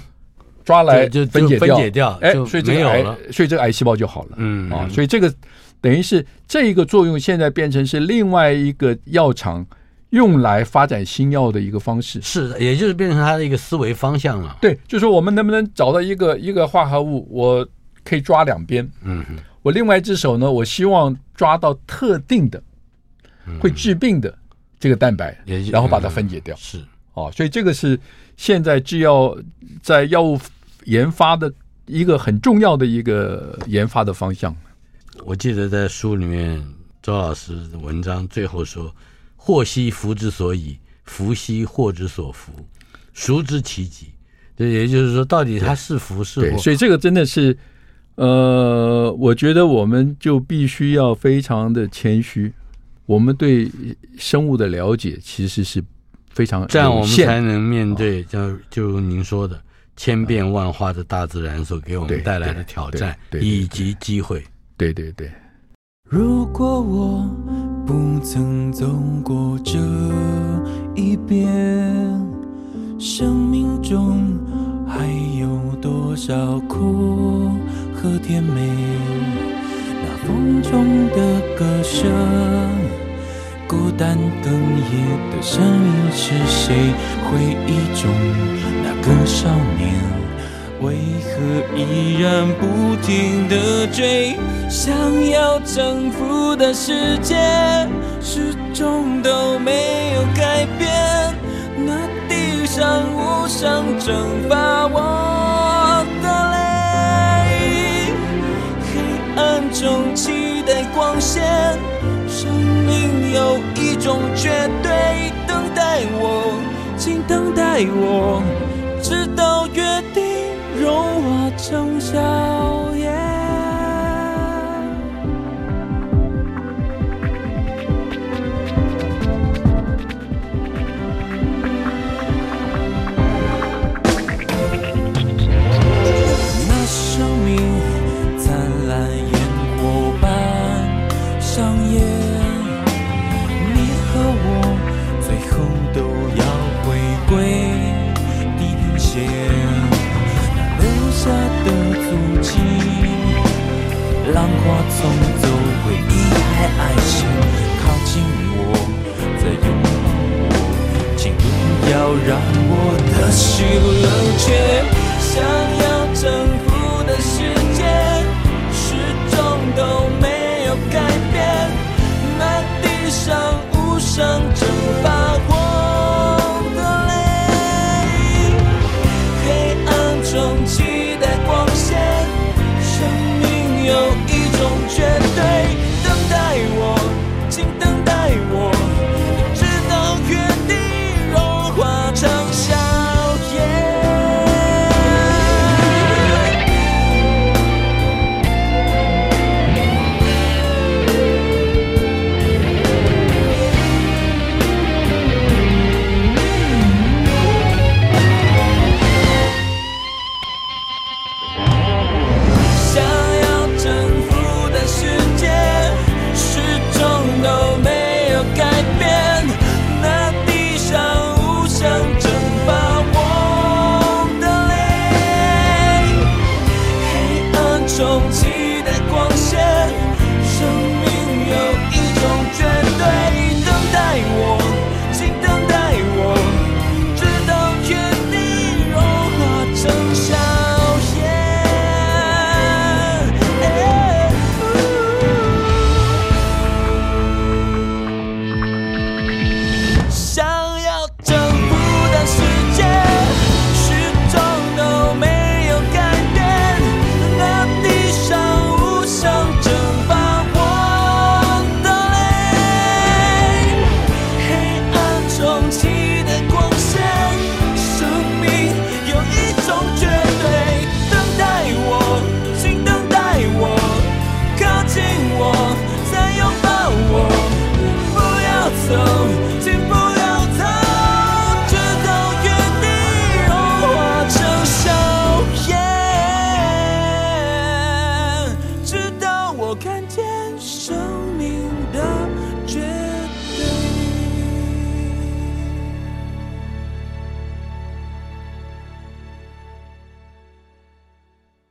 [SPEAKER 2] 抓来就分解掉，
[SPEAKER 1] 分解掉，
[SPEAKER 2] 哎，所以这个癌，所以这个癌细胞就好了，
[SPEAKER 1] 嗯
[SPEAKER 2] 啊，所以这个等于是这一个作用现在变成是另外一个药厂。用来发展新药的一个方式
[SPEAKER 1] 是的，也就是变成它的一个思维方向了。
[SPEAKER 2] 对，就是说我们能不能找到一个一个化合物，我可以抓两边。
[SPEAKER 1] 嗯，
[SPEAKER 2] 我另外一只手呢，我希望抓到特定的会治病的这个蛋白，然后把它分解掉。
[SPEAKER 1] 是
[SPEAKER 2] 啊，所以这个是现在制药在药物研发的一个很重要的一个研发的方向。
[SPEAKER 1] 我记得在书里面，周老师的文章最后说：“祸兮福之所倚，福兮祸之所伏，孰知其极？”这，也就是说，到底它是福是祸？
[SPEAKER 2] 所以这个真的是，呃，我觉得我们就必须要非常的谦虚。我们对生物的了解其实是非常这样我们
[SPEAKER 1] 才能面对，就就您说的千变万化的大自然所给我们带来的挑战以及机会。
[SPEAKER 2] 对对对。
[SPEAKER 3] 如果我不曾走过这一边，生命中还有多少苦和甜美？那风中的歌声，孤单哽咽的声音是谁？回忆中那个少年。为何依然不停地追？想要征服的世界，始终都没有改变。那地上无声蒸发我的泪，黑暗中期待光线。生命有一种绝对，等待我，请等待我，直到约定。融化成沙让我的心冷却。